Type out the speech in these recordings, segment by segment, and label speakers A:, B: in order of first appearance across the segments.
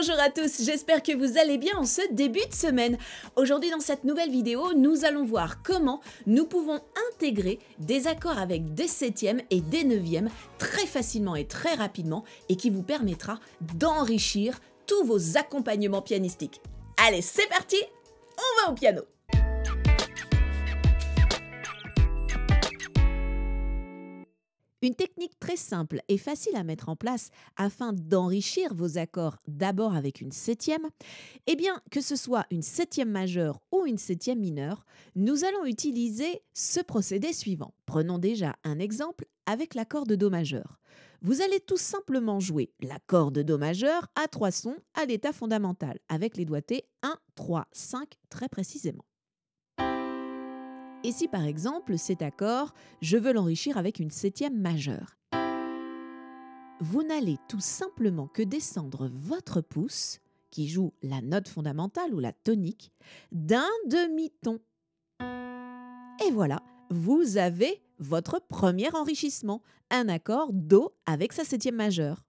A: Bonjour à tous, j'espère que vous allez bien en ce début de semaine. Aujourd'hui dans cette nouvelle vidéo, nous allons voir comment nous pouvons intégrer des accords avec des septièmes et des neuvièmes très facilement et très rapidement et qui vous permettra d'enrichir tous vos accompagnements pianistiques. Allez, c'est parti, on va au piano Une technique très simple et facile à mettre en place afin d'enrichir vos accords d'abord avec une septième, eh bien que ce soit une septième majeure ou une septième mineure, nous allons utiliser ce procédé suivant. Prenons déjà un exemple avec l'accord de Do majeur. Vous allez tout simplement jouer l'accord de Do majeur à trois sons à l'état fondamental avec les doigtés 1, 3, 5 très précisément. Et si par exemple cet accord, je veux l'enrichir avec une septième majeure? Vous n'allez tout simplement que descendre votre pouce, qui joue la note fondamentale ou la tonique, d'un demi-ton. Et voilà, vous avez votre premier enrichissement, un accord Do avec sa septième majeure.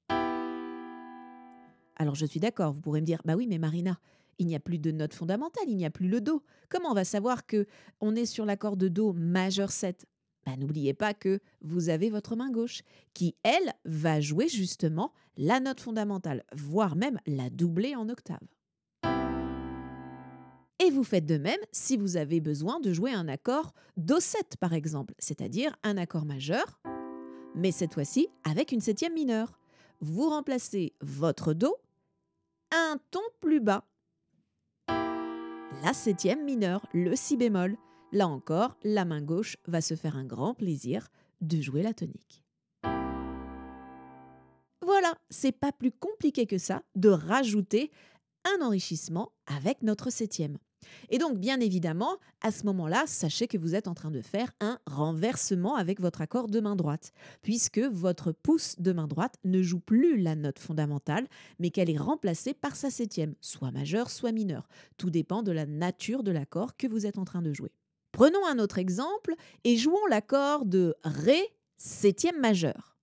A: Alors je suis d'accord, vous pourrez me dire, bah oui mais Marina, il n'y a plus de note fondamentale, il n'y a plus le Do. Comment on va savoir que on est sur l'accord de Do majeur 7 bah, N'oubliez pas que vous avez votre main gauche qui, elle, va jouer justement la note fondamentale, voire même la doubler en octave. Et vous faites de même si vous avez besoin de jouer un accord Do7 par exemple, c'est-à-dire un accord majeur, mais cette fois-ci avec une septième mineure. Vous remplacez votre Do un ton plus bas la septième mineure, le si bémol. Là encore, la main gauche va se faire un grand plaisir de jouer la tonique. Voilà, c'est pas plus compliqué que ça de rajouter un enrichissement avec notre septième. Et donc, bien évidemment, à ce moment-là, sachez que vous êtes en train de faire un renversement avec votre accord de main droite, puisque votre pouce de main droite ne joue plus la note fondamentale, mais qu'elle est remplacée par sa septième, soit majeure, soit mineure. Tout dépend de la nature de l'accord que vous êtes en train de jouer. Prenons un autre exemple et jouons l'accord de Ré septième majeur.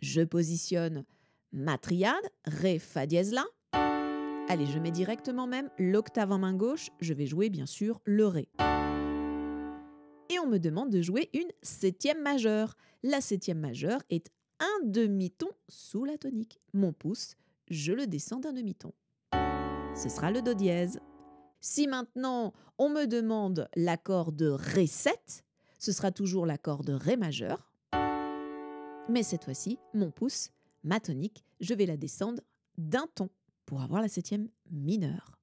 A: Je positionne ma triade, Ré, Fa dièse La, Allez, je mets directement même l'octave en main gauche, je vais jouer bien sûr le Ré. Et on me demande de jouer une septième majeure. La septième majeure est un demi-ton sous la tonique. Mon pouce, je le descends d'un demi-ton. Ce sera le Do dièse. Si maintenant on me demande l'accord de Ré 7, ce sera toujours l'accord de Ré majeur. Mais cette fois-ci, mon pouce, ma tonique, je vais la descendre d'un ton pour avoir la septième mineure.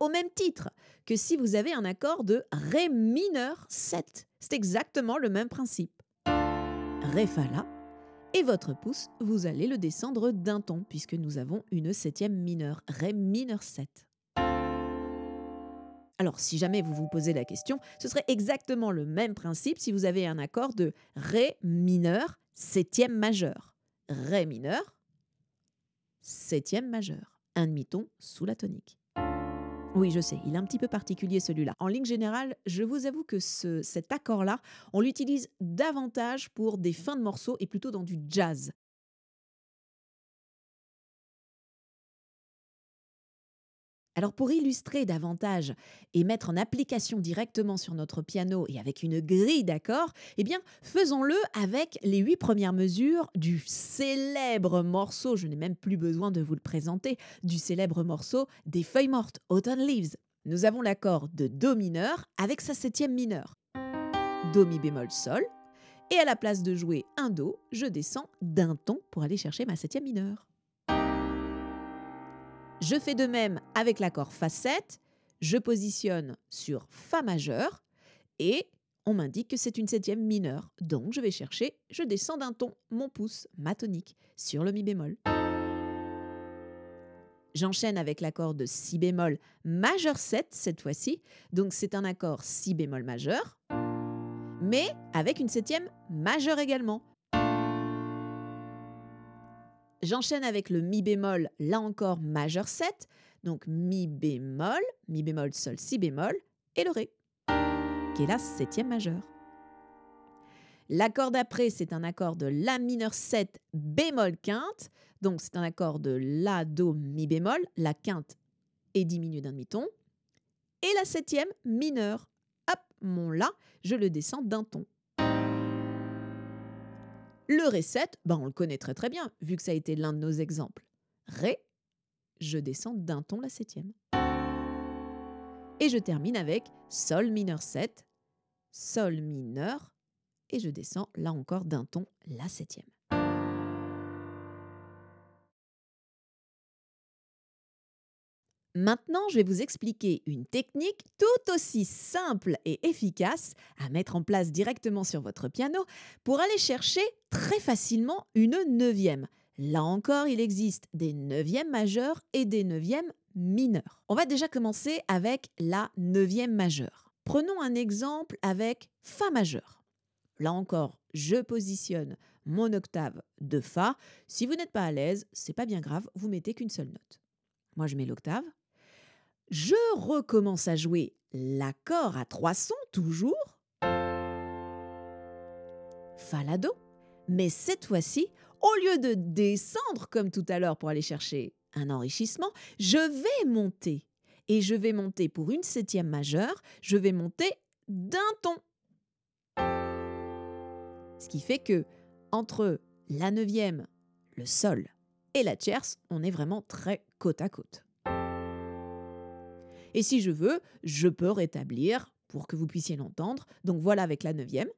A: Au même titre que si vous avez un accord de Ré mineur 7. C'est exactement le même principe. Ré Fa La, et votre pouce, vous allez le descendre d'un ton, puisque nous avons une septième mineure, Ré mineur 7. Alors, si jamais vous vous posez la question, ce serait exactement le même principe si vous avez un accord de Ré mineur septième majeur. Ré mineur, septième majeur, un demi-ton sous la tonique. Oui, je sais, il est un petit peu particulier celui-là. En ligne générale, je vous avoue que cet accord-là, on l'utilise davantage pour des fins de morceaux et plutôt dans du jazz. Alors pour illustrer davantage et mettre en application directement sur notre piano et avec une grille d'accords, eh bien faisons-le avec les huit premières mesures du célèbre morceau, je n'ai même plus besoin de vous le présenter, du célèbre morceau des feuilles mortes, Autumn Leaves. Nous avons l'accord de Do mineur avec sa septième mineure. Do mi bémol sol. Et à la place de jouer un Do, je descends d'un ton pour aller chercher ma septième mineure. Je fais de même avec l'accord Fa 7. Je positionne sur Fa majeur et on m'indique que c'est une septième mineure. Donc je vais chercher, je descends d'un ton mon pouce, ma tonique, sur le Mi bémol. J'enchaîne avec l'accord de Si bémol majeur 7 cette fois-ci. Donc c'est un accord Si bémol majeur, mais avec une septième majeure également. J'enchaîne avec le mi bémol, là encore majeur 7, donc mi bémol, mi bémol sol, si bémol, et le ré, qui est la septième majeure. L'accord d'après, c'est un accord de La mineur 7 bémol quinte. Donc c'est un accord de La, Do, Mi bémol. La quinte est diminuée d'un demi-ton. Et la septième mineure. Hop, mon La, je le descends d'un ton. Le Ré 7, ben on le connaît très très bien, vu que ça a été l'un de nos exemples. Ré, je descends d'un ton la septième. Et je termine avec Sol mineur 7, Sol mineur, et je descends là encore d'un ton la septième. Maintenant, je vais vous expliquer une technique tout aussi simple et efficace à mettre en place directement sur votre piano pour aller chercher très facilement une neuvième. Là encore, il existe des neuvièmes majeures et des neuvièmes mineurs. On va déjà commencer avec la neuvième majeure. Prenons un exemple avec Fa majeur. Là encore, je positionne mon octave de Fa. Si vous n'êtes pas à l'aise, c'est pas bien grave, vous mettez qu'une seule note. Moi, je mets l'octave. Je recommence à jouer l'accord à trois sons, toujours. Fa la Do. Mais cette fois-ci, au lieu de descendre comme tout à l'heure pour aller chercher un enrichissement, je vais monter. Et je vais monter pour une septième majeure, je vais monter d'un ton. Ce qui fait que entre la neuvième, le sol et la tierce, on est vraiment très côte à côte. Et si je veux, je peux rétablir pour que vous puissiez l'entendre. Donc voilà avec la neuvième.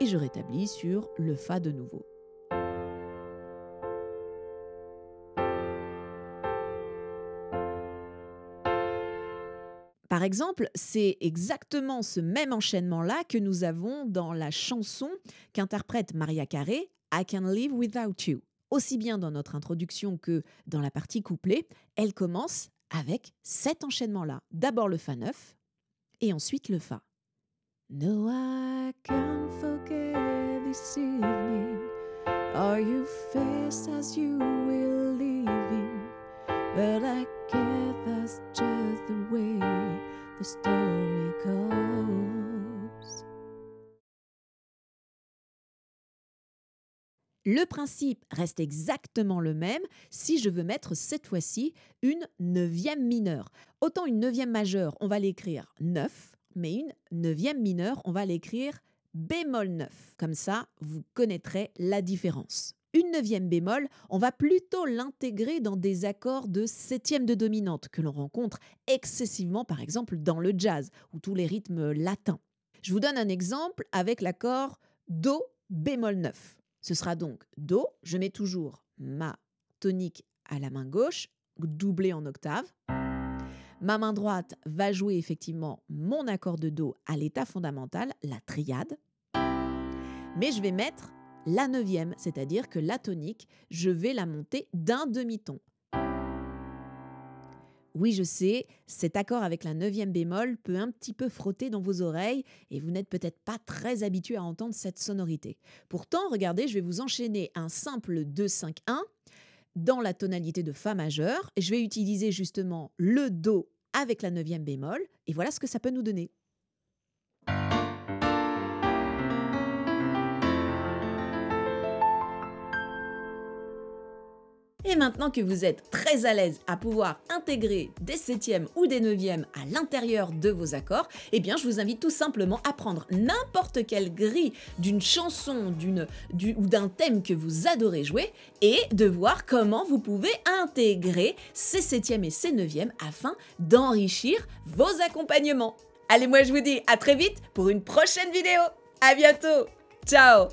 A: Et je rétablis sur le Fa de nouveau. Par exemple, c'est exactement ce même enchaînement-là que nous avons dans la chanson qu'interprète Maria Carey, I Can Live Without You aussi bien dans notre introduction que dans la partie couplée, elle commence avec cet enchaînement-là. D'abord le Fa 9 et ensuite le Fa. No, I can't forget this evening. Are you face as you will leaving? But I guess that's just the way the story goes. Le principe reste exactement le même si je veux mettre cette fois-ci une neuvième mineure. Autant une neuvième majeure, on va l'écrire 9, mais une neuvième mineure, on va l'écrire bémol 9. Comme ça, vous connaîtrez la différence. Une neuvième bémol, on va plutôt l'intégrer dans des accords de septième de dominante que l'on rencontre excessivement par exemple dans le jazz ou tous les rythmes latins. Je vous donne un exemple avec l'accord Do bémol 9. Ce sera donc Do, je mets toujours ma tonique à la main gauche, doublée en octave. Ma main droite va jouer effectivement mon accord de Do à l'état fondamental, la triade. Mais je vais mettre la neuvième, c'est-à-dire que la tonique, je vais la monter d'un demi-ton. Oui, je sais, cet accord avec la neuvième bémol peut un petit peu frotter dans vos oreilles et vous n'êtes peut-être pas très habitué à entendre cette sonorité. Pourtant, regardez, je vais vous enchaîner un simple 2-5-1 dans la tonalité de Fa majeur je vais utiliser justement le Do avec la neuvième bémol et voilà ce que ça peut nous donner. Et maintenant que vous êtes très à l'aise à pouvoir intégrer des septièmes ou des neuvièmes à l'intérieur de vos accords, eh bien je vous invite tout simplement à prendre n'importe quelle grille d'une chanson d'une, ou d'un thème que vous adorez jouer et de voir comment vous pouvez intégrer ces septièmes et ces neuvièmes afin d'enrichir vos accompagnements. Allez, moi je vous dis à très vite pour une prochaine vidéo. À bientôt. Ciao